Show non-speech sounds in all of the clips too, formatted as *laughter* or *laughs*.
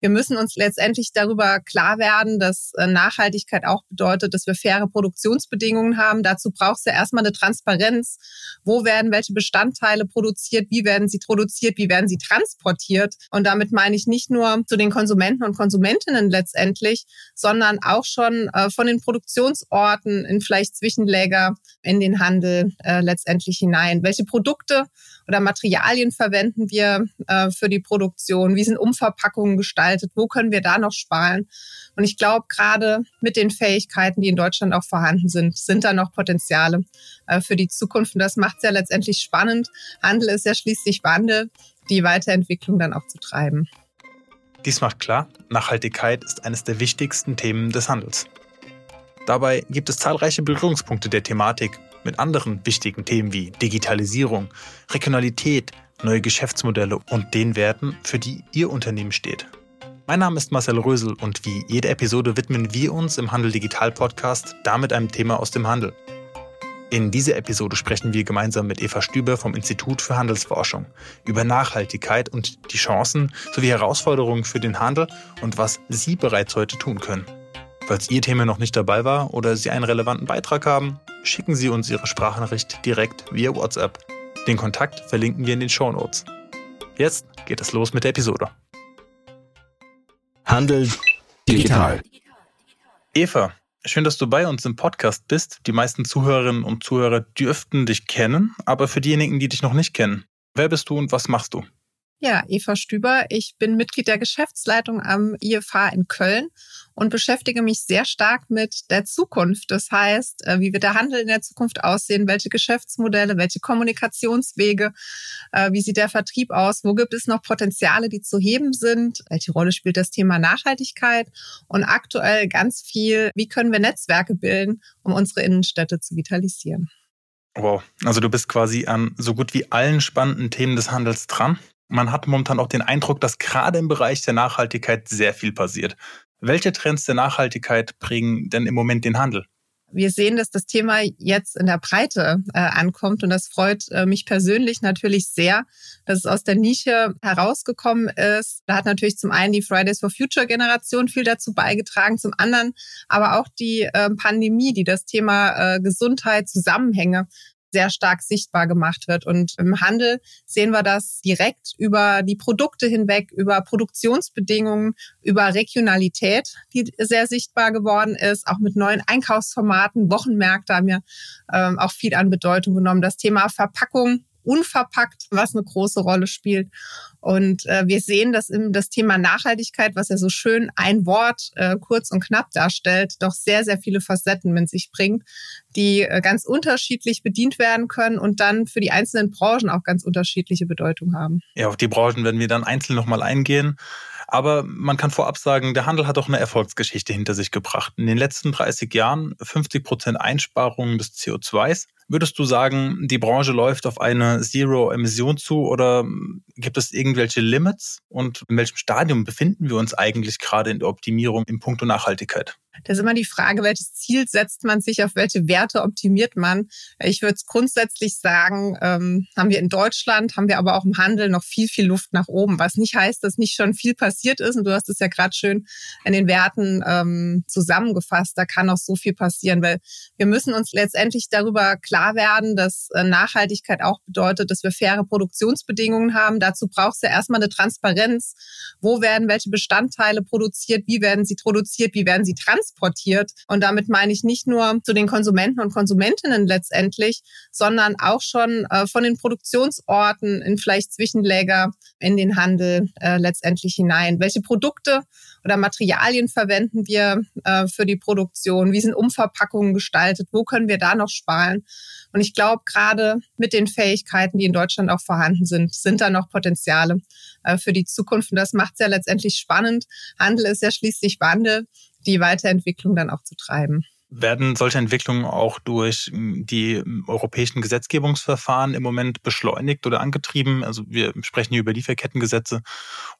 Wir müssen uns letztendlich darüber klar werden, dass äh, Nachhaltigkeit auch bedeutet, dass wir faire Produktionsbedingungen haben. Dazu braucht es ja erstmal eine Transparenz. Wo werden welche Bestandteile produziert? Wie werden sie produziert? Wie werden sie transportiert? Und damit meine ich nicht nur zu den Konsumenten und Konsumentinnen letztendlich, sondern auch schon äh, von den Produktionsorten in vielleicht Zwischenläger in den Handel äh, letztendlich hinein. Welche Produkte oder Materialien verwenden wir für die Produktion? Wie sind Umverpackungen gestaltet? Wo können wir da noch sparen? Und ich glaube, gerade mit den Fähigkeiten, die in Deutschland auch vorhanden sind, sind da noch Potenziale äh, für die Zukunft. Und das macht es ja letztendlich spannend. Handel ist ja schließlich Wandel, die Weiterentwicklung dann auch zu treiben. Dies macht klar, Nachhaltigkeit ist eines der wichtigsten Themen des Handels. Dabei gibt es zahlreiche Berührungspunkte der Thematik mit anderen wichtigen Themen wie Digitalisierung, Regionalität, neue Geschäftsmodelle und den Werten, für die Ihr Unternehmen steht. Mein Name ist Marcel Rösel und wie jede Episode widmen wir uns im Handel Digital Podcast damit einem Thema aus dem Handel. In dieser Episode sprechen wir gemeinsam mit Eva Stüber vom Institut für Handelsforschung über Nachhaltigkeit und die Chancen sowie Herausforderungen für den Handel und was Sie bereits heute tun können. Falls Ihr Thema noch nicht dabei war oder Sie einen relevanten Beitrag haben, schicken Sie uns Ihre Sprachnachricht direkt via WhatsApp. Den Kontakt verlinken wir in den Show Notes. Jetzt geht es los mit der Episode. Handel digital. Eva, schön, dass du bei uns im Podcast bist. Die meisten Zuhörerinnen und Zuhörer dürften dich kennen, aber für diejenigen, die dich noch nicht kennen, wer bist du und was machst du? Ja, Eva Stüber. Ich bin Mitglied der Geschäftsleitung am IFH in Köln und beschäftige mich sehr stark mit der Zukunft. Das heißt, äh, wie wird der Handel in der Zukunft aussehen? Welche Geschäftsmodelle, welche Kommunikationswege? Äh, wie sieht der Vertrieb aus? Wo gibt es noch Potenziale, die zu heben sind? Welche Rolle spielt das Thema Nachhaltigkeit? Und aktuell ganz viel, wie können wir Netzwerke bilden, um unsere Innenstädte zu vitalisieren? Wow, also du bist quasi an so gut wie allen spannenden Themen des Handels dran man hat momentan auch den Eindruck, dass gerade im Bereich der Nachhaltigkeit sehr viel passiert. Welche Trends der Nachhaltigkeit bringen denn im Moment den Handel? Wir sehen, dass das Thema jetzt in der Breite äh, ankommt und das freut äh, mich persönlich natürlich sehr, dass es aus der Nische herausgekommen ist. Da hat natürlich zum einen die Fridays for Future Generation viel dazu beigetragen, zum anderen aber auch die äh, Pandemie, die das Thema äh, Gesundheit, Zusammenhänge sehr stark sichtbar gemacht wird. Und im Handel sehen wir das direkt über die Produkte hinweg, über Produktionsbedingungen, über Regionalität, die sehr sichtbar geworden ist, auch mit neuen Einkaufsformaten. Wochenmärkte haben ja ähm, auch viel an Bedeutung genommen. Das Thema Verpackung unverpackt, was eine große Rolle spielt. Und äh, wir sehen, dass im, das Thema Nachhaltigkeit, was ja so schön ein Wort äh, kurz und knapp darstellt, doch sehr, sehr viele Facetten mit sich bringt, die äh, ganz unterschiedlich bedient werden können und dann für die einzelnen Branchen auch ganz unterschiedliche Bedeutung haben. Ja, auf die Branchen werden wir dann einzeln nochmal eingehen. Aber man kann vorab sagen, der Handel hat auch eine Erfolgsgeschichte hinter sich gebracht. In den letzten 30 Jahren 50 Prozent Einsparungen des CO2s. Würdest du sagen, die Branche läuft auf eine Zero-Emission zu oder gibt es irgendwelche Limits? Und in welchem Stadium befinden wir uns eigentlich gerade in der Optimierung im Punkto Nachhaltigkeit? Das ist immer die Frage, welches Ziel setzt man sich, auf welche Werte optimiert man. Ich würde grundsätzlich sagen, ähm, haben wir in Deutschland, haben wir aber auch im Handel noch viel, viel Luft nach oben, was nicht heißt, dass nicht schon viel passiert ist. Und du hast es ja gerade schön in den Werten ähm, zusammengefasst. Da kann noch so viel passieren, weil wir müssen uns letztendlich darüber klar werden, dass äh, Nachhaltigkeit auch bedeutet, dass wir faire Produktionsbedingungen haben. Dazu braucht es ja erstmal eine Transparenz. Wo werden welche Bestandteile produziert? Wie werden sie produziert? Wie werden sie transportiert? Transportiert. Und damit meine ich nicht nur zu den Konsumenten und Konsumentinnen letztendlich, sondern auch schon äh, von den Produktionsorten in vielleicht Zwischenläger in den Handel äh, letztendlich hinein. Welche Produkte oder Materialien verwenden wir äh, für die Produktion? Wie sind Umverpackungen gestaltet? Wo können wir da noch sparen? Und ich glaube, gerade mit den Fähigkeiten, die in Deutschland auch vorhanden sind, sind da noch Potenziale äh, für die Zukunft. Und das macht es ja letztendlich spannend. Handel ist ja schließlich Wandel die Weiterentwicklung dann auch zu treiben. Werden solche Entwicklungen auch durch hm, die hm, europäischen Gesetzgebungsverfahren im Moment beschleunigt oder angetrieben? Also wir sprechen hier über Lieferkettengesetze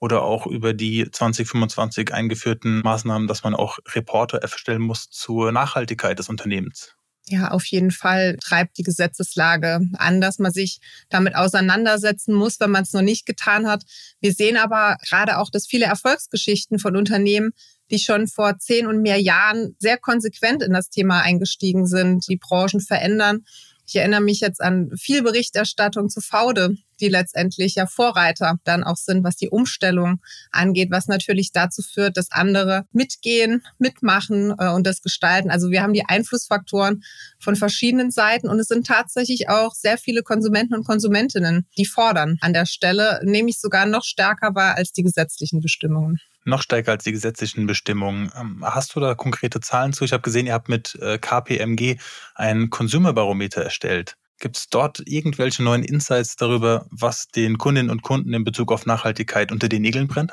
oder auch über die 2025 eingeführten Maßnahmen, dass man auch Reporte erstellen muss zur Nachhaltigkeit des Unternehmens. Ja, auf jeden Fall treibt die Gesetzeslage an, dass man sich damit auseinandersetzen muss, wenn man es noch nicht getan hat. Wir sehen aber gerade auch, dass viele Erfolgsgeschichten von Unternehmen, die schon vor zehn und mehr Jahren sehr konsequent in das Thema eingestiegen sind, die Branchen verändern. Ich erinnere mich jetzt an viel Berichterstattung zu Faude, die letztendlich ja Vorreiter dann auch sind, was die Umstellung angeht, was natürlich dazu führt, dass andere mitgehen, mitmachen äh, und das gestalten. Also wir haben die Einflussfaktoren von verschiedenen Seiten und es sind tatsächlich auch sehr viele Konsumenten und Konsumentinnen, die fordern an der Stelle, nämlich sogar noch stärker war als die gesetzlichen Bestimmungen noch stärker als die gesetzlichen Bestimmungen. Ähm, hast du da konkrete Zahlen zu? Ich habe gesehen, ihr habt mit äh, KPMG ein Konsumerbarometer erstellt. Gibt es dort irgendwelche neuen Insights darüber, was den Kundinnen und Kunden in Bezug auf Nachhaltigkeit unter den Nägeln brennt?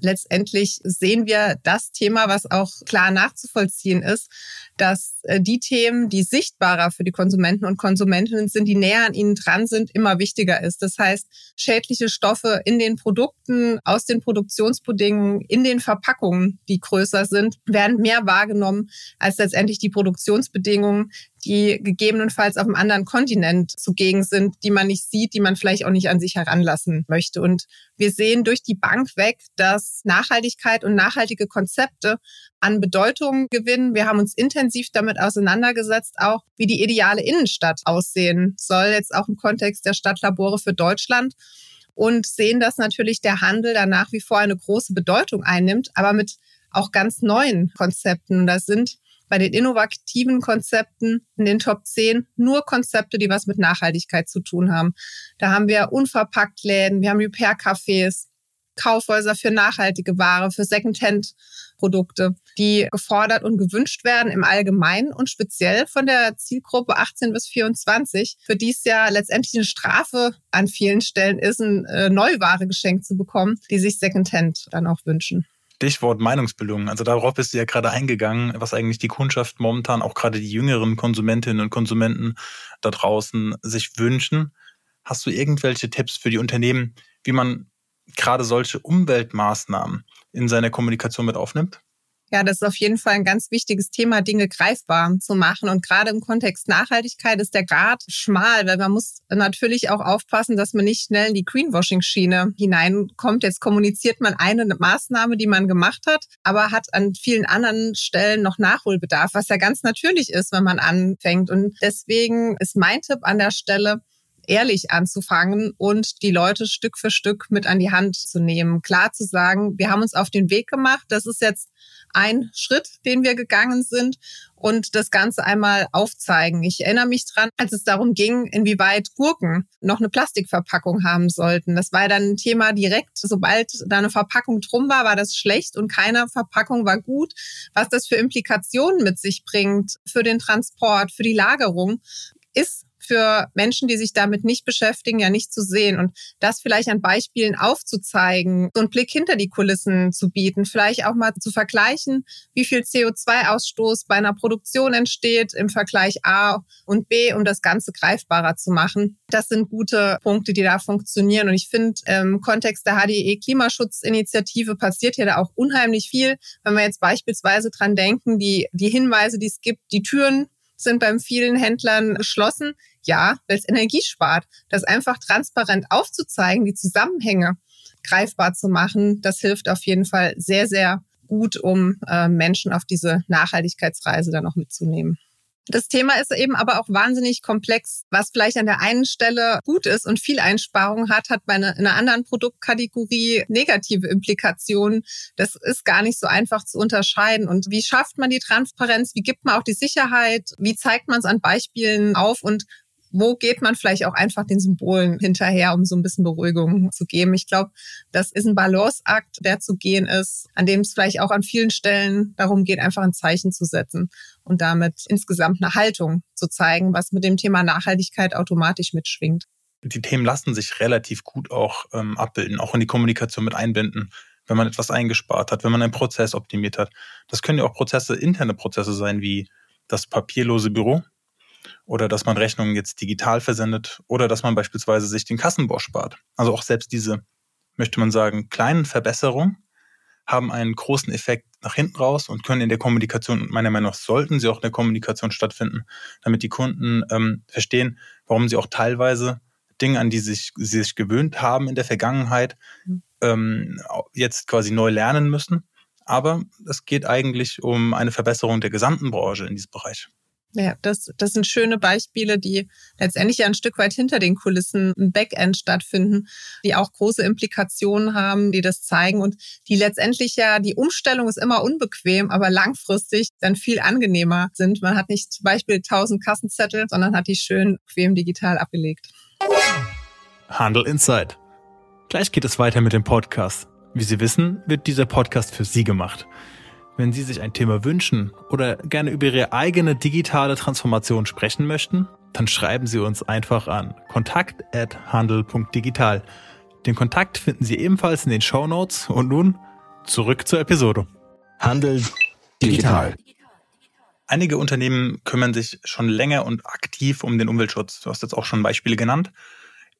letztendlich sehen wir das Thema, was auch klar nachzuvollziehen ist, dass äh, die Themen, die sichtbarer für die Konsumenten und Konsumentinnen sind, die näher an ihnen dran sind, immer wichtiger ist. Das heißt, schädliche Stoffe in den Produkten, aus den Produktionsbedingungen, in den Verpackungen, die größer sind, werden mehr wahrgenommen als letztendlich die Produktionsbedingungen, die gegebenenfalls auf einem anderen Kontinent zugegen sind, die man nicht sieht, die man vielleicht auch nicht an sich heranlassen möchte. Und wir sehen durch die Bank weg, dass Nachhaltigkeit und nachhaltige Konzepte an Bedeutung gewinnen. Wir haben uns intensiv damit auseinandergesetzt, auch wie die ideale Innenstadt aussehen soll, jetzt auch im Kontext der Stadtlabore für Deutschland und sehen, dass natürlich der Handel da nach wie vor eine große Bedeutung einnimmt, aber mit auch ganz neuen Konzepten. Das sind bei den innovativen Konzepten in den Top 10 nur Konzepte, die was mit Nachhaltigkeit zu tun haben. Da haben wir unverpackt Läden, wir haben Repair-Cafés, Kaufhäuser für nachhaltige Ware, für Secondhand-Produkte, die gefordert und gewünscht werden im Allgemeinen und speziell von der Zielgruppe 18 bis 24, für die es ja letztendlich eine Strafe an vielen Stellen ist, eine äh, Neuware geschenkt zu bekommen, die sich Secondhand dann auch wünschen. Stichwort Meinungsbildung. Also darauf bist du ja gerade eingegangen, was eigentlich die Kundschaft momentan, auch gerade die jüngeren Konsumentinnen und Konsumenten da draußen sich wünschen. Hast du irgendwelche Tipps für die Unternehmen, wie man gerade solche Umweltmaßnahmen in seiner Kommunikation mit aufnimmt? Ja, das ist auf jeden Fall ein ganz wichtiges Thema, Dinge greifbar zu machen. Und gerade im Kontext Nachhaltigkeit ist der Grad schmal, weil man muss natürlich auch aufpassen, dass man nicht schnell in die Greenwashing-Schiene hineinkommt. Jetzt kommuniziert man eine Maßnahme, die man gemacht hat, aber hat an vielen anderen Stellen noch Nachholbedarf, was ja ganz natürlich ist, wenn man anfängt. Und deswegen ist mein Tipp an der Stelle, ehrlich anzufangen und die Leute Stück für Stück mit an die Hand zu nehmen. Klar zu sagen, wir haben uns auf den Weg gemacht. Das ist jetzt ein Schritt, den wir gegangen sind und das Ganze einmal aufzeigen. Ich erinnere mich dran, als es darum ging, inwieweit Gurken noch eine Plastikverpackung haben sollten. Das war dann ein Thema direkt, sobald da eine Verpackung drum war, war das schlecht und keine Verpackung war gut. Was das für Implikationen mit sich bringt für den Transport, für die Lagerung, ist für Menschen, die sich damit nicht beschäftigen, ja nicht zu sehen. Und das vielleicht an Beispielen aufzuzeigen, so einen Blick hinter die Kulissen zu bieten, vielleicht auch mal zu vergleichen, wie viel CO2-Ausstoß bei einer Produktion entsteht im Vergleich A und B, um das Ganze greifbarer zu machen. Das sind gute Punkte, die da funktionieren. Und ich finde, im Kontext der HDE Klimaschutzinitiative passiert hier da auch unheimlich viel. Wenn wir jetzt beispielsweise dran denken, die, die Hinweise, die es gibt, die Türen sind beim vielen Händlern geschlossen. Ja, weil es Energie spart. Das einfach transparent aufzuzeigen, die Zusammenhänge greifbar zu machen, das hilft auf jeden Fall sehr, sehr gut, um äh, Menschen auf diese Nachhaltigkeitsreise dann auch mitzunehmen. Das Thema ist eben aber auch wahnsinnig komplex. Was vielleicht an der einen Stelle gut ist und viel Einsparung hat, hat bei einer, in einer anderen Produktkategorie negative Implikationen. Das ist gar nicht so einfach zu unterscheiden. Und wie schafft man die Transparenz? Wie gibt man auch die Sicherheit? Wie zeigt man es an Beispielen auf? Und wo geht man vielleicht auch einfach den Symbolen hinterher, um so ein bisschen Beruhigung zu geben. Ich glaube, das ist ein Balanceakt, der zu gehen ist, an dem es vielleicht auch an vielen Stellen darum geht, einfach ein Zeichen zu setzen und damit insgesamt eine Haltung zu zeigen, was mit dem Thema Nachhaltigkeit automatisch mitschwingt. Die Themen lassen sich relativ gut auch ähm, abbilden, auch in die Kommunikation mit einbinden wenn man etwas eingespart hat, wenn man einen Prozess optimiert hat. Das können ja auch Prozesse, interne Prozesse sein, wie das papierlose Büro, oder dass man Rechnungen jetzt digital versendet oder dass man beispielsweise sich den Kassenbau spart. Also auch selbst diese, möchte man sagen, kleinen Verbesserungen haben einen großen Effekt nach hinten raus und können in der Kommunikation, meiner Meinung nach, sollten sie auch in der Kommunikation stattfinden, damit die Kunden ähm, verstehen, warum sie auch teilweise Dinge, an die sich, sie sich gewöhnt haben in der Vergangenheit, mhm. ähm, jetzt quasi neu lernen müssen. Aber es geht eigentlich um eine Verbesserung der gesamten Branche in diesem Bereich. Ja, das, das sind schöne Beispiele, die letztendlich ja ein Stück weit hinter den Kulissen im Backend stattfinden, die auch große Implikationen haben, die das zeigen und die letztendlich ja, die Umstellung ist immer unbequem, aber langfristig dann viel angenehmer sind. Man hat nicht zum Beispiel 1000 Kassenzettel, sondern hat die schön bequem digital abgelegt. Handel Insight. Gleich geht es weiter mit dem Podcast. Wie Sie wissen, wird dieser Podcast für Sie gemacht. Wenn Sie sich ein Thema wünschen oder gerne über Ihre eigene digitale Transformation sprechen möchten, dann schreiben Sie uns einfach an kontakt@handel.digital. Den Kontakt finden Sie ebenfalls in den Show Notes und nun zurück zur Episode. Handel digital. Einige Unternehmen kümmern sich schon länger und aktiv um den Umweltschutz. Du hast jetzt auch schon Beispiele genannt.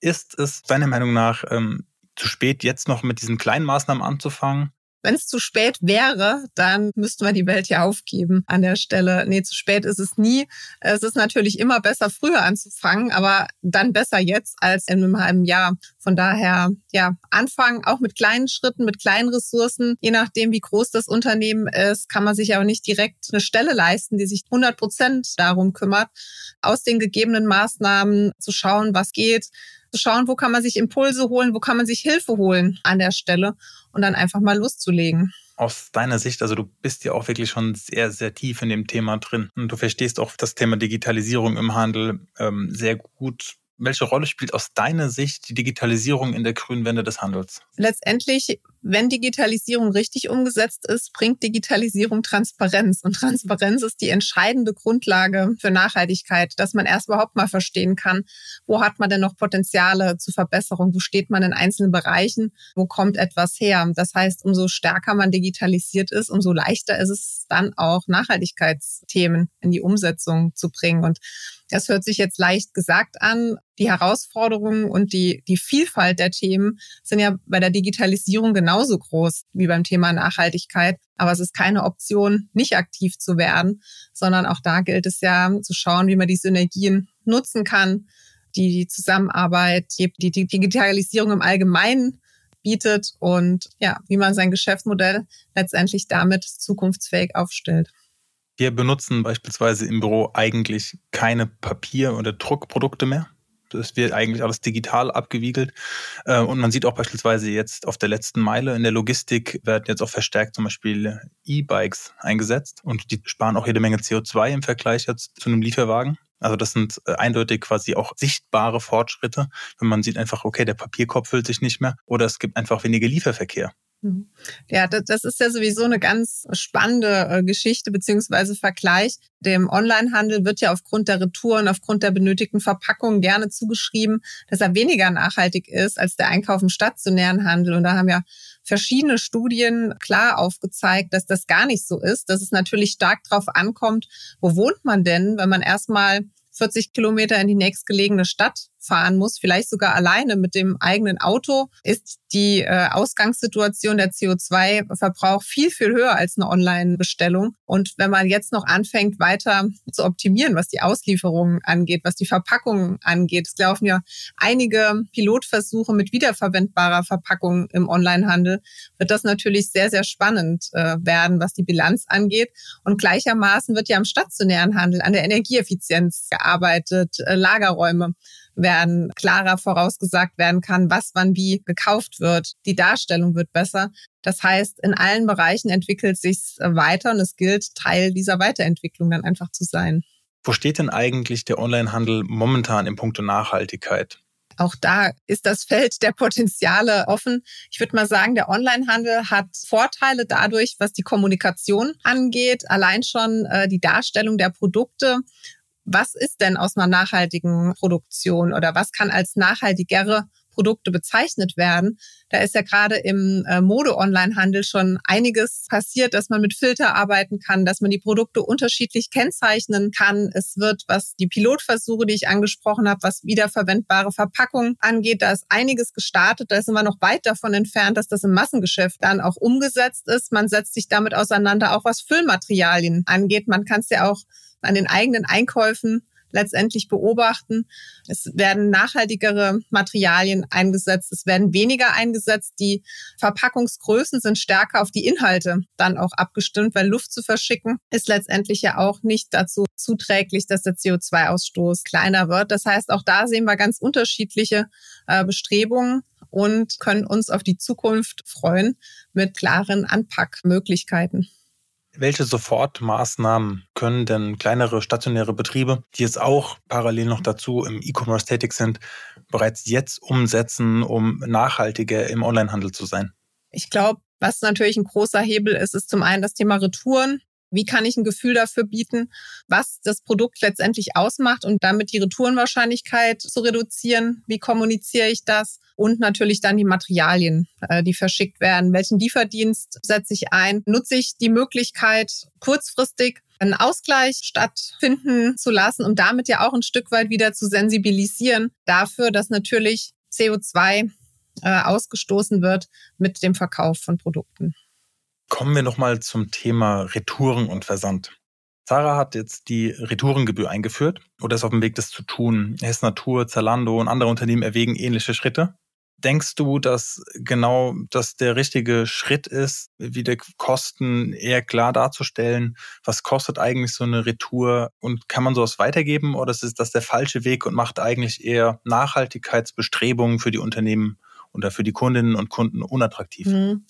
Ist es deiner Meinung nach ähm, zu spät, jetzt noch mit diesen kleinen Maßnahmen anzufangen? Wenn es zu spät wäre, dann müssten wir die Welt ja aufgeben an der Stelle. Nee, zu spät ist es nie. Es ist natürlich immer besser, früher anzufangen, aber dann besser jetzt als in einem halben Jahr. Von daher, ja, anfangen, auch mit kleinen Schritten, mit kleinen Ressourcen. Je nachdem, wie groß das Unternehmen ist, kann man sich aber nicht direkt eine Stelle leisten, die sich 100 Prozent darum kümmert, aus den gegebenen Maßnahmen zu schauen, was geht, zu schauen, wo kann man sich Impulse holen, wo kann man sich Hilfe holen an der Stelle und dann einfach mal loszulegen. Aus deiner Sicht, also du bist ja auch wirklich schon sehr, sehr tief in dem Thema drin und du verstehst auch das Thema Digitalisierung im Handel ähm, sehr gut. Welche Rolle spielt aus deiner Sicht die Digitalisierung in der grünen Wende des Handels? Letztendlich, wenn Digitalisierung richtig umgesetzt ist, bringt Digitalisierung Transparenz. Und Transparenz ist die entscheidende Grundlage für Nachhaltigkeit, dass man erst überhaupt mal verstehen kann, wo hat man denn noch Potenziale zur Verbesserung, wo steht man in einzelnen Bereichen, wo kommt etwas her. Das heißt, umso stärker man digitalisiert ist, umso leichter ist es dann auch Nachhaltigkeitsthemen in die Umsetzung zu bringen. Und das hört sich jetzt leicht gesagt an. Die Herausforderungen und die, die Vielfalt der Themen sind ja bei der Digitalisierung genauso groß wie beim Thema Nachhaltigkeit. Aber es ist keine Option, nicht aktiv zu werden, sondern auch da gilt es ja zu schauen, wie man die Synergien nutzen kann, die, die Zusammenarbeit, die, die Digitalisierung im Allgemeinen bietet und ja, wie man sein Geschäftsmodell letztendlich damit zukunftsfähig aufstellt. Wir benutzen beispielsweise im Büro eigentlich keine Papier- oder Druckprodukte mehr. Das wird eigentlich alles digital abgewiegelt. Äh, und man sieht auch beispielsweise jetzt auf der letzten Meile in der Logistik werden jetzt auch verstärkt zum Beispiel E-Bikes eingesetzt und die sparen auch jede Menge CO2 im Vergleich jetzt zu einem Lieferwagen. Also das sind äh, eindeutig quasi auch sichtbare Fortschritte, wenn man sieht einfach, okay, der Papierkorb füllt sich nicht mehr oder es gibt einfach weniger Lieferverkehr. Mhm. Ja, das, ist ja sowieso eine ganz spannende äh, Geschichte beziehungsweise Vergleich. Dem Onlinehandel wird ja aufgrund der Retouren, aufgrund der benötigten Verpackungen gerne zugeschrieben, dass er weniger nachhaltig ist als der Einkauf im stationären Handel. Und da haben ja verschiedene Studien klar aufgezeigt, dass das gar nicht so ist, dass es natürlich stark darauf ankommt, wo wohnt man denn, wenn man erstmal 40 Kilometer in die nächstgelegene Stadt fahren muss, vielleicht sogar alleine mit dem eigenen Auto, ist die äh, Ausgangssituation der CO2-Verbrauch viel, viel höher als eine Online-Bestellung. Und wenn man jetzt noch anfängt, weiter zu optimieren, was die Auslieferungen angeht, was die Verpackungen angeht, es laufen ja einige Pilotversuche mit wiederverwendbarer Verpackung im Onlinehandel, wird das natürlich sehr, sehr spannend äh, werden, was die Bilanz angeht. Und gleichermaßen wird ja im stationären Handel an der Energieeffizienz gearbeitet, äh, Lagerräume werden, klarer vorausgesagt werden kann, was wann wie gekauft wird. Die Darstellung wird besser. Das heißt, in allen Bereichen entwickelt sich weiter und es gilt, Teil dieser Weiterentwicklung dann einfach zu sein. Wo steht denn eigentlich der Onlinehandel momentan im Punkto Nachhaltigkeit? Auch da ist das Feld der Potenziale offen. Ich würde mal sagen, der Onlinehandel hat Vorteile dadurch, was die Kommunikation angeht, allein schon äh, die Darstellung der Produkte was ist denn aus einer nachhaltigen Produktion oder was kann als nachhaltigere Produkte bezeichnet werden. Da ist ja gerade im äh, Mode-Online-Handel schon einiges passiert, dass man mit Filter arbeiten kann, dass man die Produkte unterschiedlich kennzeichnen kann. Es wird, was die Pilotversuche, die ich angesprochen habe, was wiederverwendbare Verpackungen angeht, da ist einiges gestartet. Da sind wir noch weit davon entfernt, dass das im Massengeschäft dann auch umgesetzt ist. Man setzt sich damit auseinander, auch was Füllmaterialien angeht. Man kann es ja auch an den eigenen Einkäufen letztendlich beobachten. Es werden nachhaltigere Materialien eingesetzt, es werden weniger eingesetzt. Die Verpackungsgrößen sind stärker auf die Inhalte dann auch abgestimmt, weil Luft zu verschicken ist letztendlich ja auch nicht dazu zuträglich, dass der CO2-Ausstoß kleiner wird. Das heißt, auch da sehen wir ganz unterschiedliche äh, Bestrebungen und können uns auf die Zukunft freuen mit klaren Anpackmöglichkeiten. Welche Sofortmaßnahmen können denn kleinere stationäre Betriebe, die jetzt auch parallel noch dazu im E-Commerce tätig sind, bereits jetzt umsetzen, um nachhaltiger im Onlinehandel zu sein? Ich glaube, was natürlich ein großer Hebel ist, ist zum einen das Thema Retouren. Wie kann ich ein Gefühl dafür bieten, was das Produkt letztendlich ausmacht und damit die Retourenwahrscheinlichkeit zu reduzieren? Wie kommuniziere ich das? Und natürlich dann die Materialien, äh, die verschickt werden. Welchen Lieferdienst setze ich ein? Nutze ich die Möglichkeit, kurzfristig einen Ausgleich stattfinden zu lassen, um damit ja auch ein Stück weit wieder zu sensibilisieren dafür, dass natürlich CO2 äh, ausgestoßen wird mit dem Verkauf von Produkten. Kommen wir nochmal zum Thema Retouren und Versand. Sarah hat jetzt die Retourengebühr eingeführt oder ist auf dem Weg, das zu tun. Hess Natur, Zalando und andere Unternehmen erwägen ähnliche Schritte. Denkst du, dass genau das der richtige Schritt ist, wieder Kosten eher klar darzustellen? Was kostet eigentlich so eine Retour und kann man sowas weitergeben oder ist das der falsche Weg und macht eigentlich eher Nachhaltigkeitsbestrebungen für die Unternehmen oder für die Kundinnen und Kunden unattraktiv? Mhm.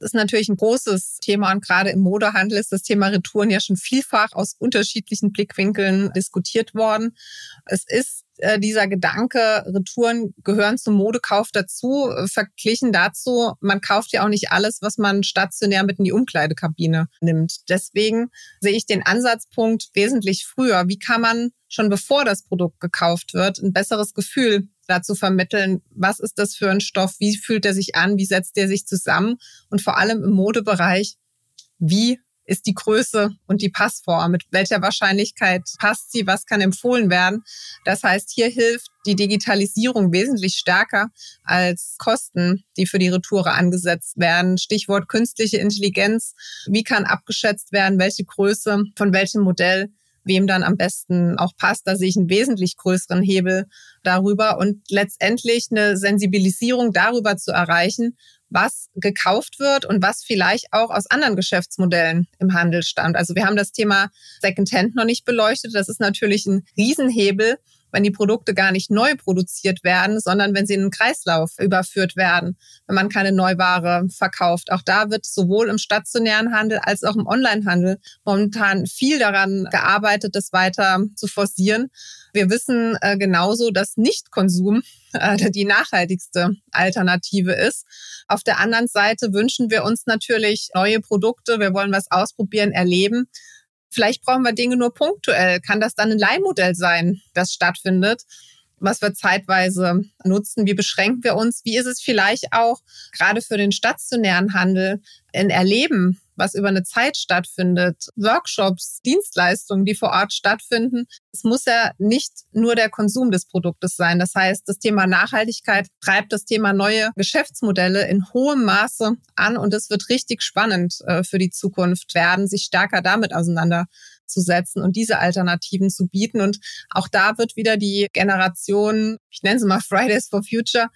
Ist natürlich ein großes Thema und gerade im Modehandel ist das Thema Retouren ja schon vielfach aus unterschiedlichen Blickwinkeln diskutiert worden. Es ist äh, dieser Gedanke, Retouren gehören zum Modekauf dazu, äh, verglichen dazu, man kauft ja auch nicht alles, was man stationär mit in die Umkleidekabine nimmt. Deswegen sehe ich den Ansatzpunkt wesentlich früher. Wie kann man schon bevor das Produkt gekauft wird, ein besseres Gefühl dazu vermitteln, was ist das für ein Stoff, wie fühlt er sich an, wie setzt er sich zusammen und vor allem im Modebereich, wie ist die Größe und die Passform, mit welcher Wahrscheinlichkeit passt sie, was kann empfohlen werden. Das heißt, hier hilft die Digitalisierung wesentlich stärker als Kosten, die für die Retoure angesetzt werden. Stichwort künstliche Intelligenz. Wie kann abgeschätzt werden, welche Größe von welchem Modell wem dann am besten auch passt. Da sehe ich einen wesentlich größeren Hebel darüber und letztendlich eine Sensibilisierung darüber zu erreichen, was gekauft wird und was vielleicht auch aus anderen Geschäftsmodellen im Handel stammt. Also wir haben das Thema Secondhand noch nicht beleuchtet. Das ist natürlich ein Riesenhebel, wenn die Produkte gar nicht neu produziert werden, sondern wenn sie in einen Kreislauf überführt werden, wenn man keine Neuware verkauft. Auch da wird sowohl im stationären Handel als auch im Onlinehandel momentan viel daran gearbeitet, das weiter zu forcieren. Wir wissen äh, genauso, dass Nichtkonsum äh, *laughs* die nachhaltigste Alternative ist. Auf der anderen Seite wünschen wir uns natürlich neue Produkte. Wir wollen was ausprobieren, erleben. Vielleicht brauchen wir Dinge nur punktuell. Kann das dann ein Leihmodell sein, das stattfindet? was wir zeitweise nutzen, wie beschränken wir uns, wie ist es vielleicht auch gerade für den stationären Handel ein Erleben was über eine Zeit stattfindet, Workshops, Dienstleistungen, die vor Ort stattfinden. Es muss ja nicht nur der Konsum des Produktes sein. Das heißt, das Thema Nachhaltigkeit treibt das Thema neue Geschäftsmodelle in hohem Maße an und es wird richtig spannend äh, für die Zukunft werden, sich stärker damit auseinanderzusetzen und diese Alternativen zu bieten. Und auch da wird wieder die Generation, ich nenne sie mal Fridays for Future,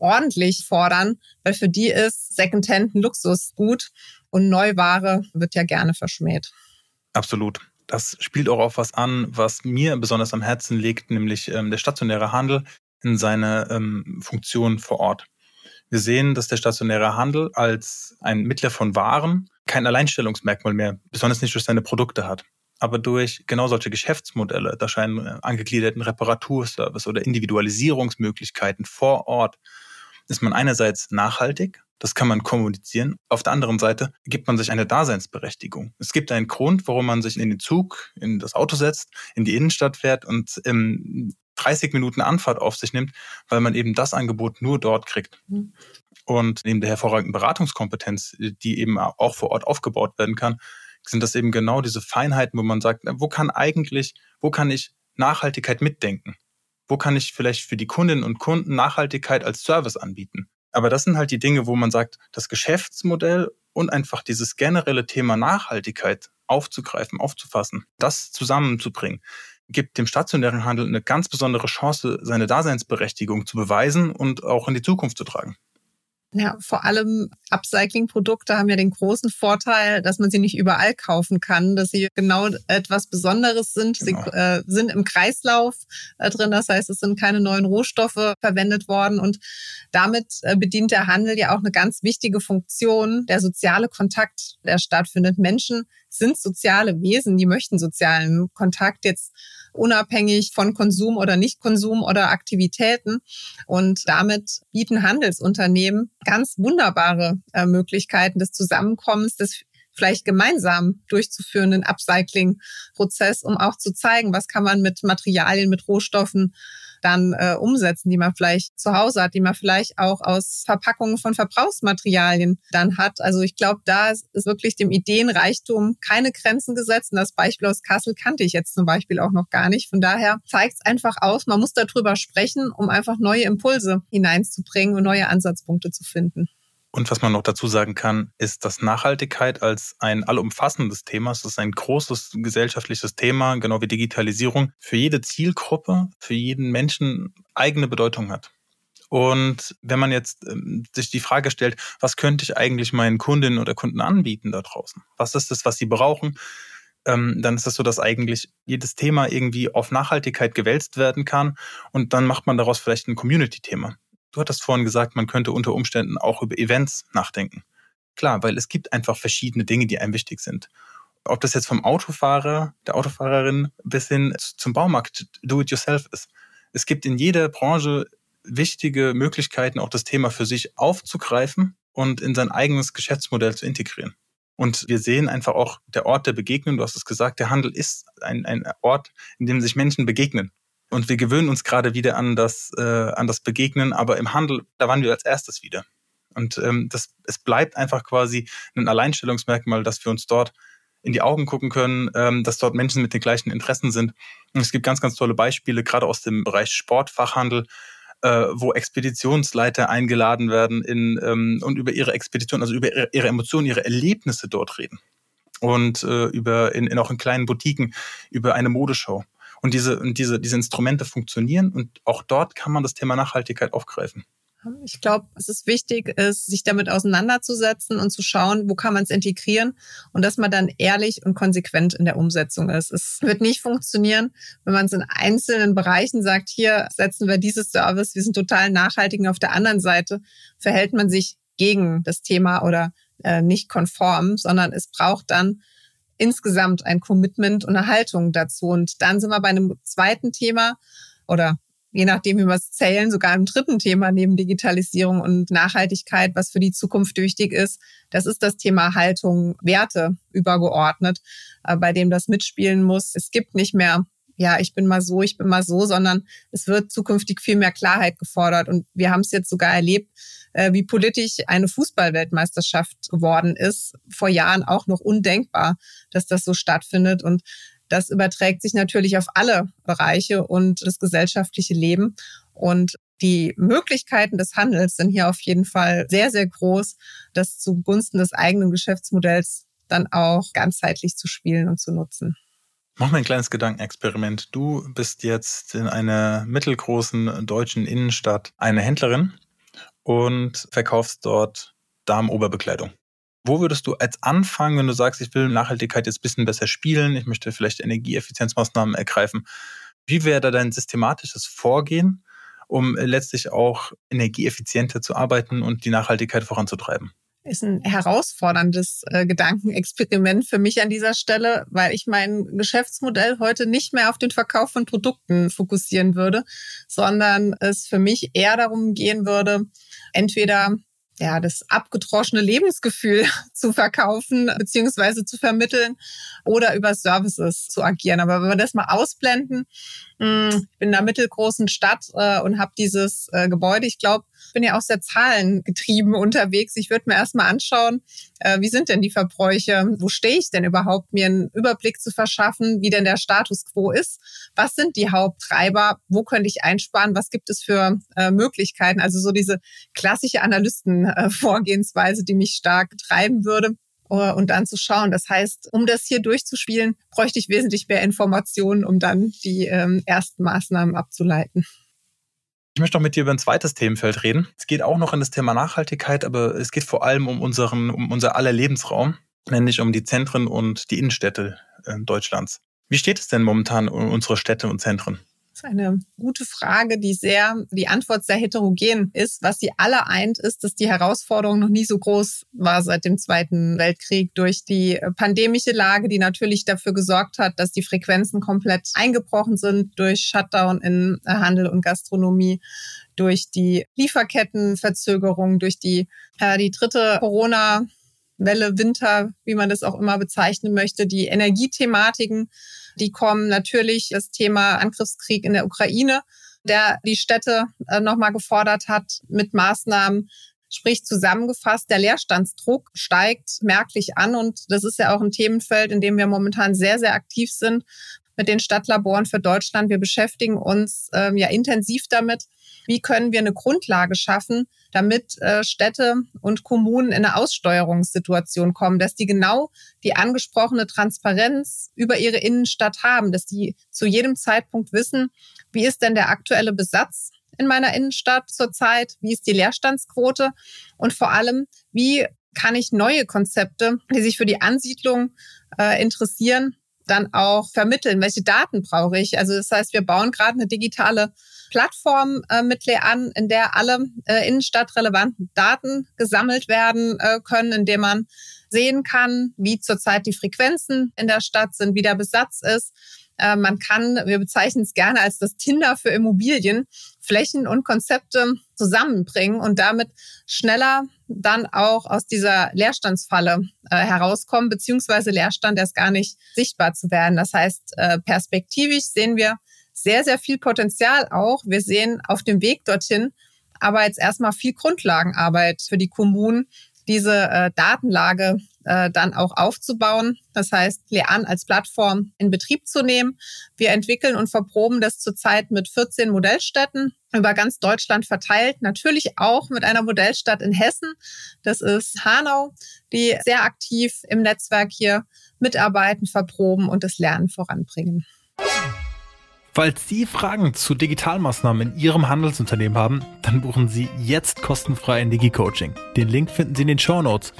ordentlich fordern, weil für die ist Secondhand ein Luxusgut und Neuware wird ja gerne verschmäht. Absolut. Das spielt auch auf was an, was mir besonders am Herzen liegt, nämlich ähm, der stationäre Handel in seiner ähm, Funktion vor Ort. Wir sehen, dass der stationäre Handel als ein Mittler von Waren kein Alleinstellungsmerkmal mehr, besonders nicht durch seine Produkte hat. Aber durch genau solche Geschäftsmodelle, da scheinen äh, angegliederten Reparaturservice oder Individualisierungsmöglichkeiten vor Ort, ist man einerseits nachhaltig, das kann man kommunizieren. Auf der anderen Seite gibt man sich eine Daseinsberechtigung. Es gibt einen Grund, warum man sich in den Zug, in das Auto setzt, in die Innenstadt fährt und ähm, 30 Minuten Anfahrt auf sich nimmt, weil man eben das Angebot nur dort kriegt. Mhm. Und neben der hervorragenden Beratungskompetenz, die eben auch vor Ort aufgebaut werden kann, sind das eben genau diese Feinheiten, wo man sagt, wo kann eigentlich, wo kann ich Nachhaltigkeit mitdenken? Wo kann ich vielleicht für die Kundinnen und Kunden Nachhaltigkeit als Service anbieten? Aber das sind halt die Dinge, wo man sagt, das Geschäftsmodell und einfach dieses generelle Thema Nachhaltigkeit aufzugreifen, aufzufassen, das zusammenzubringen, gibt dem stationären Handel eine ganz besondere Chance, seine Daseinsberechtigung zu beweisen und auch in die Zukunft zu tragen. Ja, vor allem Upcycling-Produkte haben ja den großen Vorteil, dass man sie nicht überall kaufen kann, dass sie genau etwas Besonderes sind. Genau. Sie äh, sind im Kreislauf äh, drin, das heißt, es sind keine neuen Rohstoffe verwendet worden und damit äh, bedient der Handel ja auch eine ganz wichtige Funktion, der soziale Kontakt, der stattfindet. Menschen sind soziale Wesen, die möchten sozialen Kontakt jetzt unabhängig von Konsum oder Nichtkonsum oder Aktivitäten. Und damit bieten Handelsunternehmen ganz wunderbare äh, Möglichkeiten des Zusammenkommens, des vielleicht gemeinsam durchzuführenden Upcycling-Prozess, um auch zu zeigen, was kann man mit Materialien, mit Rohstoffen dann äh, umsetzen, die man vielleicht zu Hause hat, die man vielleicht auch aus Verpackungen von Verbrauchsmaterialien dann hat. Also ich glaube, da ist wirklich dem Ideenreichtum keine Grenzen gesetzt. Und das Beispiel aus Kassel kannte ich jetzt zum Beispiel auch noch gar nicht. Von daher zeigt es einfach aus, man muss darüber sprechen, um einfach neue Impulse hineinzubringen und neue Ansatzpunkte zu finden. Und was man noch dazu sagen kann, ist, dass Nachhaltigkeit als ein allumfassendes Thema, es ist ein großes gesellschaftliches Thema, genau wie Digitalisierung, für jede Zielgruppe, für jeden Menschen eigene Bedeutung hat. Und wenn man jetzt ähm, sich die Frage stellt, was könnte ich eigentlich meinen Kundinnen oder Kunden anbieten da draußen? Was ist das, was sie brauchen? Ähm, dann ist es so, dass eigentlich jedes Thema irgendwie auf Nachhaltigkeit gewälzt werden kann und dann macht man daraus vielleicht ein Community-Thema. Du hattest vorhin gesagt, man könnte unter Umständen auch über Events nachdenken. Klar, weil es gibt einfach verschiedene Dinge, die einem wichtig sind. Ob das jetzt vom Autofahrer, der Autofahrerin bis hin zum Baumarkt Do-it-yourself ist. Es gibt in jeder Branche wichtige Möglichkeiten, auch das Thema für sich aufzugreifen und in sein eigenes Geschäftsmodell zu integrieren. Und wir sehen einfach auch der Ort der Begegnung, du hast es gesagt, der Handel ist ein, ein Ort, in dem sich Menschen begegnen. Und wir gewöhnen uns gerade wieder an das, äh, an das Begegnen, aber im Handel, da waren wir als erstes wieder. Und ähm, das, es bleibt einfach quasi ein Alleinstellungsmerkmal, dass wir uns dort in die Augen gucken können, ähm, dass dort Menschen mit den gleichen Interessen sind. Und es gibt ganz, ganz tolle Beispiele, gerade aus dem Bereich Sportfachhandel, äh, wo Expeditionsleiter eingeladen werden in, ähm, und über ihre Expedition, also über ihre, Emotionen, ihre Erlebnisse dort reden. Und äh, über in, in auch in kleinen Boutiquen über eine Modeshow. Und diese, und diese, diese Instrumente funktionieren und auch dort kann man das Thema Nachhaltigkeit aufgreifen. Ich glaube, es ist wichtig, ist, sich damit auseinanderzusetzen und zu schauen, wo kann man es integrieren und dass man dann ehrlich und konsequent in der Umsetzung ist. Es wird nicht funktionieren, wenn man es in einzelnen Bereichen sagt, hier setzen wir dieses Service, wir sind total nachhaltig und auf der anderen Seite verhält man sich gegen das Thema oder äh, nicht konform, sondern es braucht dann insgesamt ein Commitment und eine Haltung dazu. Und dann sind wir bei einem zweiten Thema oder je nachdem, wie wir es zählen, sogar im dritten Thema neben Digitalisierung und Nachhaltigkeit, was für die Zukunft wichtig ist. Das ist das Thema Haltung, Werte übergeordnet, äh, bei dem das mitspielen muss. Es gibt nicht mehr ja, ich bin mal so, ich bin mal so, sondern es wird zukünftig viel mehr Klarheit gefordert. Und wir haben es jetzt sogar erlebt, äh, wie politisch eine Fußballweltmeisterschaft geworden ist. Vor Jahren auch noch undenkbar, dass das so stattfindet. Und das überträgt sich natürlich auf alle Bereiche und das gesellschaftliche Leben. Und die Möglichkeiten des Handels sind hier auf jeden Fall sehr, sehr groß, das zugunsten des eigenen Geschäftsmodells dann auch ganzheitlich zu spielen und zu nutzen. Machen wir ein kleines Gedankenexperiment. Du bist jetzt in einer mittelgroßen deutschen Innenstadt eine Händlerin und verkaufst dort Damenoberbekleidung. Wo würdest du als Anfang, wenn du sagst, ich will Nachhaltigkeit jetzt ein bisschen besser spielen, ich möchte vielleicht Energieeffizienzmaßnahmen ergreifen, wie wäre da dein systematisches Vorgehen, um letztlich auch energieeffizienter zu arbeiten und die Nachhaltigkeit voranzutreiben? Ist ein herausforderndes äh, Gedankenexperiment für mich an dieser Stelle, weil ich mein Geschäftsmodell heute nicht mehr auf den Verkauf von Produkten fokussieren würde, sondern es für mich eher darum gehen würde, entweder ja, das abgedroschene Lebensgefühl *laughs* zu verkaufen beziehungsweise zu vermitteln oder über Services zu agieren. Aber wenn wir das mal ausblenden, hm, ich bin in einer mittelgroßen Stadt äh, und habe dieses äh, Gebäude. Ich glaube, bin ja auch sehr zahlengetrieben unterwegs. Ich würde mir erstmal anschauen, äh, wie sind denn die Verbräuche? Wo stehe ich denn überhaupt, mir einen Überblick zu verschaffen, wie denn der Status quo ist? Was sind die Haupttreiber? Wo könnte ich einsparen? Was gibt es für äh, Möglichkeiten? Also so diese klassische Analystenvorgehensweise, die mich stark treiben würde und dann zu schauen. Das heißt, um das hier durchzuspielen, bräuchte ich wesentlich mehr Informationen, um dann die ähm, ersten Maßnahmen abzuleiten. Ich möchte noch mit dir über ein zweites Themenfeld reden. Es geht auch noch in das Thema Nachhaltigkeit, aber es geht vor allem um unseren, um unser aller Lebensraum, nämlich um die Zentren und die Innenstädte äh, Deutschlands. Wie steht es denn momentan um unsere Städte und Zentren? Ist eine gute Frage, die sehr, die Antwort sehr heterogen ist. Was sie alle eint, ist, dass die Herausforderung noch nie so groß war seit dem Zweiten Weltkrieg durch die pandemische Lage, die natürlich dafür gesorgt hat, dass die Frequenzen komplett eingebrochen sind durch Shutdown in Handel und Gastronomie, durch die Lieferkettenverzögerung, durch die, äh, die dritte Corona Welle, Winter, wie man das auch immer bezeichnen möchte, die Energiethematiken, die kommen natürlich das Thema Angriffskrieg in der Ukraine, der die Städte äh, nochmal gefordert hat mit Maßnahmen. Sprich zusammengefasst, der Leerstandsdruck steigt merklich an und das ist ja auch ein Themenfeld, in dem wir momentan sehr, sehr aktiv sind mit den Stadtlaboren für Deutschland. Wir beschäftigen uns ähm, ja intensiv damit, wie können wir eine Grundlage schaffen, damit äh, Städte und Kommunen in eine Aussteuerungssituation kommen, dass die genau die angesprochene Transparenz über ihre Innenstadt haben, dass die zu jedem Zeitpunkt wissen, wie ist denn der aktuelle Besatz in meiner Innenstadt zurzeit, wie ist die Leerstandsquote und vor allem, wie kann ich neue Konzepte, die sich für die Ansiedlung äh, interessieren, dann auch vermitteln? Welche Daten brauche ich? Also das heißt, wir bauen gerade eine digitale Plattform äh, mit an, in der alle äh, innenstadtrelevanten Daten gesammelt werden äh, können, indem man sehen kann, wie zurzeit die Frequenzen in der Stadt sind, wie der Besatz ist. Äh, man kann, wir bezeichnen es gerne als das Tinder für Immobilien, Flächen und Konzepte zusammenbringen und damit schneller dann auch aus dieser Leerstandsfalle äh, herauskommen, beziehungsweise Leerstand erst gar nicht sichtbar zu werden. Das heißt, äh, perspektivisch sehen wir sehr, sehr viel Potenzial auch. Wir sehen auf dem Weg dorthin aber jetzt erstmal viel Grundlagenarbeit für die Kommunen, diese äh, Datenlage äh, dann auch aufzubauen. Das heißt, Lean als Plattform in Betrieb zu nehmen. Wir entwickeln und verproben das zurzeit mit 14 Modellstädten über ganz Deutschland verteilt. Natürlich auch mit einer Modellstadt in Hessen. Das ist Hanau, die sehr aktiv im Netzwerk hier mitarbeiten, verproben und das Lernen voranbringen. Falls Sie Fragen zu Digitalmaßnahmen in Ihrem Handelsunternehmen haben, dann buchen Sie jetzt kostenfrei ein Digi-Coaching. Den Link finden Sie in den Show Notes.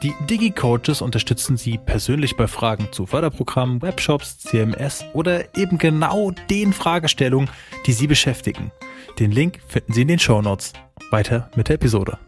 Die Digi-Coaches unterstützen Sie persönlich bei Fragen zu Förderprogrammen, Webshops, CMS oder eben genau den Fragestellungen, die Sie beschäftigen. Den Link finden Sie in den Show Notes. Weiter mit der Episode.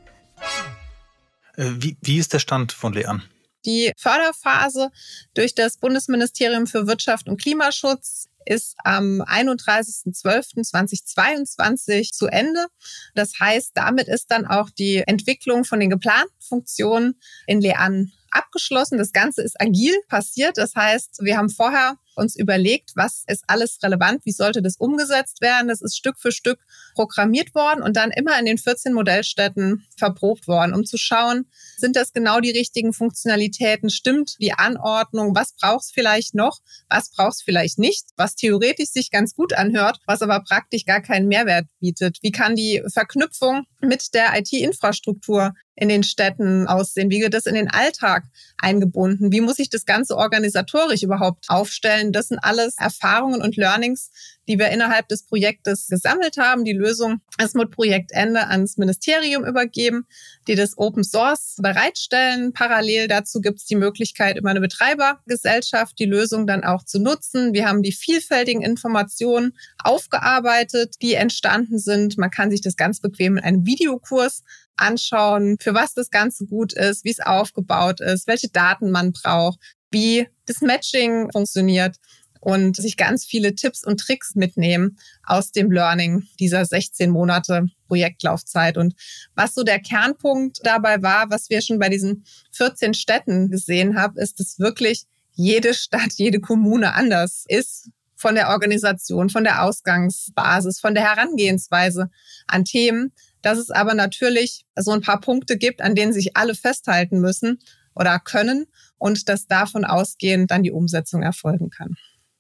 Äh, wie, wie ist der Stand von Lean? Die Förderphase durch das Bundesministerium für Wirtschaft und Klimaschutz ist am 31.12.2022 zu Ende. Das heißt, damit ist dann auch die Entwicklung von den geplanten Funktionen in Lean abgeschlossen. Das Ganze ist agil passiert. Das heißt, wir haben vorher uns überlegt, was ist alles relevant, wie sollte das umgesetzt werden. Das ist Stück für Stück programmiert worden und dann immer in den 14 Modellstätten verprobt worden, um zu schauen, sind das genau die richtigen Funktionalitäten, stimmt die Anordnung, was braucht es vielleicht noch, was braucht es vielleicht nicht, was theoretisch sich ganz gut anhört, was aber praktisch gar keinen Mehrwert bietet. Wie kann die Verknüpfung mit der IT-Infrastruktur in den Städten aussehen? Wie wird das in den Alltag eingebunden? Wie muss ich das Ganze organisatorisch überhaupt aufstellen? Das sind alles Erfahrungen und Learnings, die wir innerhalb des Projektes gesammelt haben. Die Lösung ist mit Projektende ans Ministerium übergeben, die das Open Source bereitstellen. Parallel dazu gibt es die Möglichkeit, über eine Betreibergesellschaft die Lösung dann auch zu nutzen. Wir haben die vielfältigen Informationen aufgearbeitet, die entstanden sind. Man kann sich das ganz bequem in einem Videokurs anschauen, für was das Ganze gut ist, wie es aufgebaut ist, welche Daten man braucht, wie das Matching funktioniert und sich ganz viele Tipps und Tricks mitnehmen aus dem Learning dieser 16 Monate Projektlaufzeit. Und was so der Kernpunkt dabei war, was wir schon bei diesen 14 Städten gesehen haben, ist, dass wirklich jede Stadt, jede Kommune anders ist von der Organisation, von der Ausgangsbasis, von der Herangehensweise an Themen, dass es aber natürlich so ein paar Punkte gibt, an denen sich alle festhalten müssen oder können und dass davon ausgehend dann die Umsetzung erfolgen kann.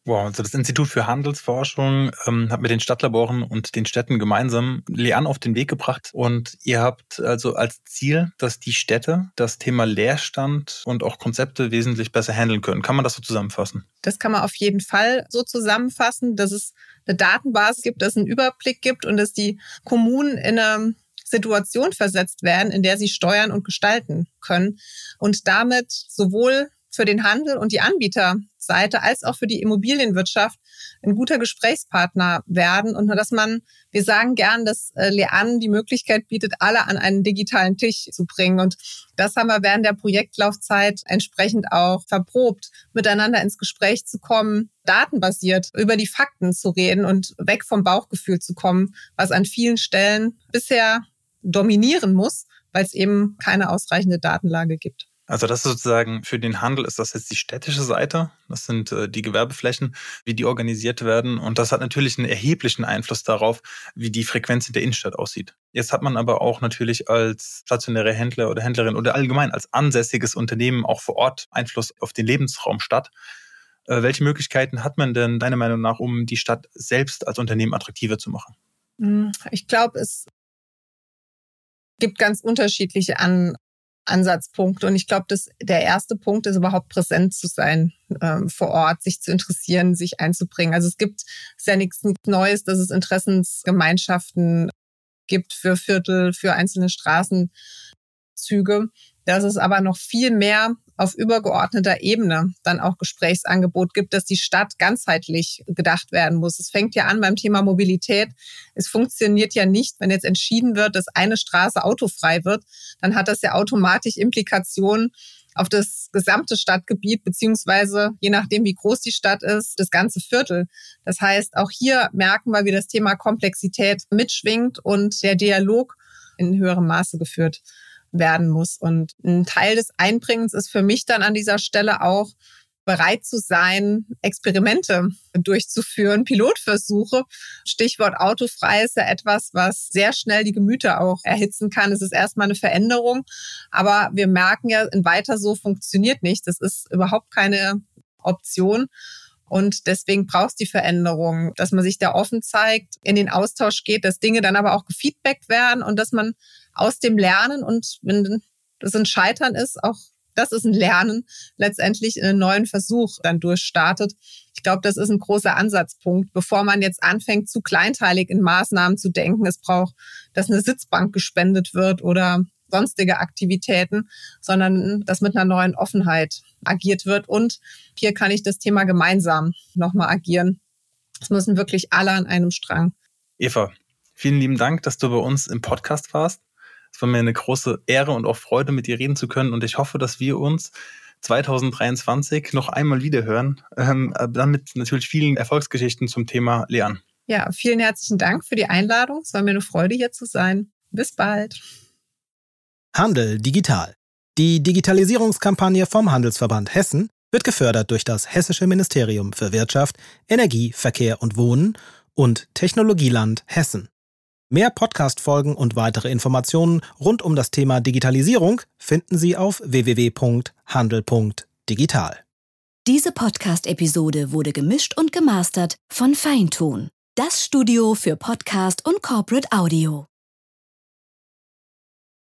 Wow, also das Institut für Handelsforschung ähm, hat mit den Stadtlaboren und den Städten gemeinsam Lean auf den Weg gebracht. Und ihr habt also als Ziel, dass die Städte das Thema Leerstand und auch Konzepte wesentlich besser handeln können. Kann man das so zusammenfassen? Das kann man auf jeden Fall so zusammenfassen, dass es eine Datenbasis gibt, dass es einen Überblick gibt und dass die Kommunen in eine Situation versetzt werden, in der sie steuern und gestalten können und damit sowohl für den Handel und die Anbieterseite als auch für die Immobilienwirtschaft ein guter Gesprächspartner werden und dass man, wir sagen gern, dass äh, Lean die Möglichkeit bietet, alle an einen digitalen Tisch zu bringen. Und das haben wir während der Projektlaufzeit entsprechend auch verprobt, miteinander ins Gespräch zu kommen, datenbasiert über die Fakten zu reden und weg vom Bauchgefühl zu kommen, was an vielen Stellen bisher dominieren muss, weil es eben keine ausreichende Datenlage gibt. Also das ist sozusagen für den Handel ist das jetzt die städtische Seite. Das sind äh, die Gewerbeflächen, wie die organisiert werden. Und das hat natürlich einen erheblichen Einfluss darauf, wie die Frequenz in der Innenstadt aussieht. Jetzt hat man aber auch natürlich als stationäre Händler oder Händlerin oder allgemein als ansässiges Unternehmen auch vor Ort Einfluss auf den Lebensraum Stadt. Äh, welche Möglichkeiten hat man denn deiner Meinung nach, um die Stadt selbst als Unternehmen attraktiver zu machen? Hm, ich glaube, es gibt ganz unterschiedliche An Ansatzpunkte. Und ich glaube, dass der erste Punkt ist überhaupt präsent zu sein ähm, vor Ort, sich zu interessieren, sich einzubringen. Also es gibt ist ja nichts Neues, dass es Interessensgemeinschaften gibt für Viertel, für einzelne Straßenzüge. Dass es aber noch viel mehr auf übergeordneter Ebene dann auch Gesprächsangebot gibt, dass die Stadt ganzheitlich gedacht werden muss. Es fängt ja an beim Thema Mobilität. Es funktioniert ja nicht, wenn jetzt entschieden wird, dass eine Straße autofrei wird, dann hat das ja automatisch Implikationen auf das gesamte Stadtgebiet, beziehungsweise je nachdem, wie groß die Stadt ist, das ganze Viertel. Das heißt, auch hier merken wir, wie das Thema Komplexität mitschwingt und der Dialog in höherem Maße geführt werden muss. Und ein Teil des Einbringens ist für mich dann an dieser Stelle auch bereit zu sein, Experimente durchzuführen, Pilotversuche. Stichwort autofrei ist ja etwas, was sehr schnell die Gemüter auch erhitzen kann. Es ist erstmal eine Veränderung, aber wir merken ja, in weiter so funktioniert nicht. Das ist überhaupt keine Option. Und deswegen braucht es die Veränderung, dass man sich da offen zeigt, in den Austausch geht, dass Dinge dann aber auch gefeedbackt werden und dass man aus dem Lernen und wenn das ein Scheitern ist, auch das ist ein Lernen, letztendlich einen neuen Versuch dann durchstartet. Ich glaube, das ist ein großer Ansatzpunkt, bevor man jetzt anfängt, zu kleinteilig in Maßnahmen zu denken. Es braucht, dass eine Sitzbank gespendet wird oder sonstige Aktivitäten, sondern dass mit einer neuen Offenheit agiert wird. Und hier kann ich das Thema gemeinsam nochmal agieren. Es müssen wirklich alle an einem Strang. Eva, vielen lieben Dank, dass du bei uns im Podcast warst. Es war mir eine große Ehre und auch Freude, mit dir reden zu können. Und ich hoffe, dass wir uns 2023 noch einmal wiederhören. Ähm, dann mit natürlich vielen Erfolgsgeschichten zum Thema Lernen. Ja, vielen herzlichen Dank für die Einladung. Es war mir eine Freude, hier zu sein. Bis bald. Handel digital. Die Digitalisierungskampagne vom Handelsverband Hessen wird gefördert durch das Hessische Ministerium für Wirtschaft, Energie, Verkehr und Wohnen und Technologieland Hessen. Mehr Podcast-Folgen und weitere Informationen rund um das Thema Digitalisierung finden Sie auf www.handel.digital. Diese Podcast-Episode wurde gemischt und gemastert von Feintun, das Studio für Podcast und Corporate Audio.